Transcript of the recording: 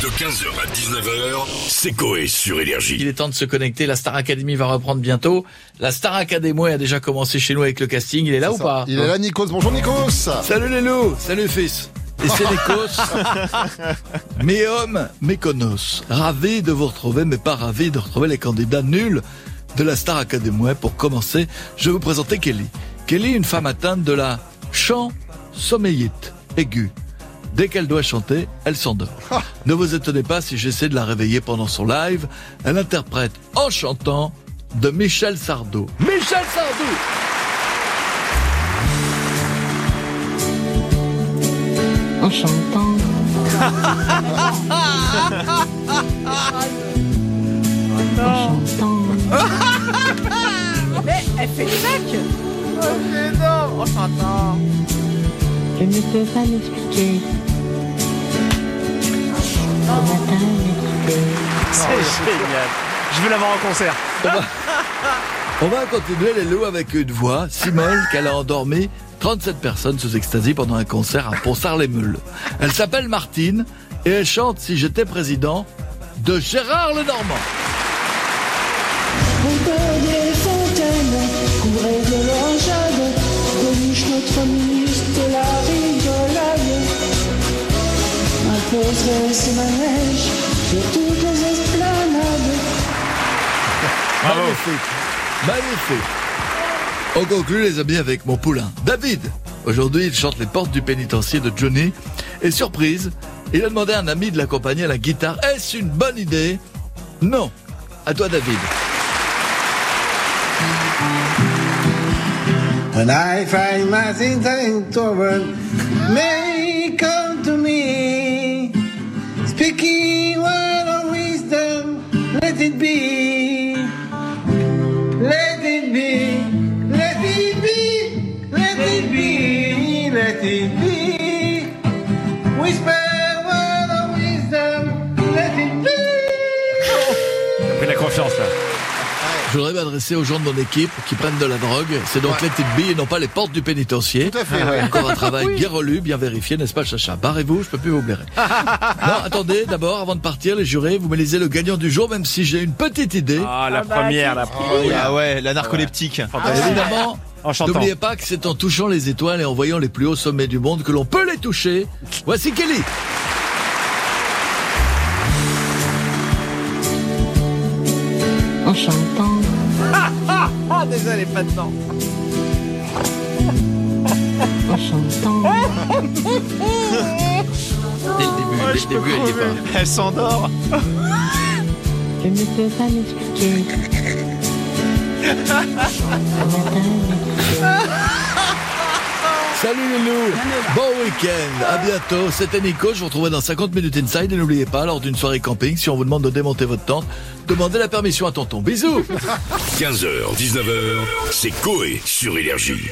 De 15h à 19h, c'est Coé sur Énergie. Il est temps de se connecter. La Star Academy va reprendre bientôt. La Star Academy a déjà commencé chez nous avec le casting. Il est là ou pas Il est là, Nikos. Bonjour, Nikos. Salut les loups Salut fils Et c'est Nikos. mes hommes, mes conos. Ravi de vous retrouver, mais pas ravi de retrouver les candidats nuls de la Star Academy. Pour commencer, je vais vous présenter Kelly. Kelly, une femme atteinte de la chant sommeillite aiguë. Dès qu'elle doit chanter, elle s'endort. ne vous étonnez pas si j'essaie de la réveiller pendant son live. Elle interprète en chantant de Michel Sardou. Michel Sardou en chantant. en chantant. Mais elle fait mecs Oh, j'adore Je ne peux pas matin. C'est génial. Je veux l'avoir en concert. On va continuer les loups avec une voix, si molle qu'elle a endormi 37 personnes sous extasie pendant un concert à Ponsard-les-Meules. Elle s'appelle Martine et elle chante Si j'étais président de Gérard Lenormand. Sur toutes les esplanades. Magnifique. Magnifique. On conclut les amis avec mon poulain, David. Aujourd'hui, il chante les portes du pénitencier de Johnny. Et surprise, il a demandé à un ami de l'accompagner à la guitare. Est-ce une bonne idée? Non. À toi, David. When I find my things in trouble, may come to me. Speaking word of wisdom, let it be. Let it be, let it be, let it be, let it be. Whisper word of wisdom, let it be. Confiance là. Je voudrais m'adresser aux gens de mon équipe qui prennent de la drogue. C'est donc Let It Be et non pas les portes du pénitencier. Tout à fait, ouais. Encore un travail bien relu, bien vérifié, n'est-ce pas, Chacha? Barrez-vous, je peux plus vous blairer. non, attendez, d'abord, avant de partir, les jurés, vous me lisez le gagnant du jour, même si j'ai une petite idée. Ah, la Ah bah, première, la première. Ah ouais, la narcoleptique. Fantastique. Évidemment, En chantant. n'oubliez pas que c'est en touchant les étoiles et en voyant les plus hauts sommets du monde que l'on peut les toucher. Voici Kelly. Chantant. Ah, désolé, pas dedans En chantant. Dès le début, dès le début, elle y est pas. Elle s'endort. Je ne peux pas m'expliquer. Salut les loups Bon week-end. À bientôt. C'était Nico, je vous retrouverai dans 50 minutes inside. Et n'oubliez pas, lors d'une soirée camping, si on vous demande de démonter votre tente, demandez la permission à tonton. Bisous. 15h, 19h, c'est Coé sur Énergie.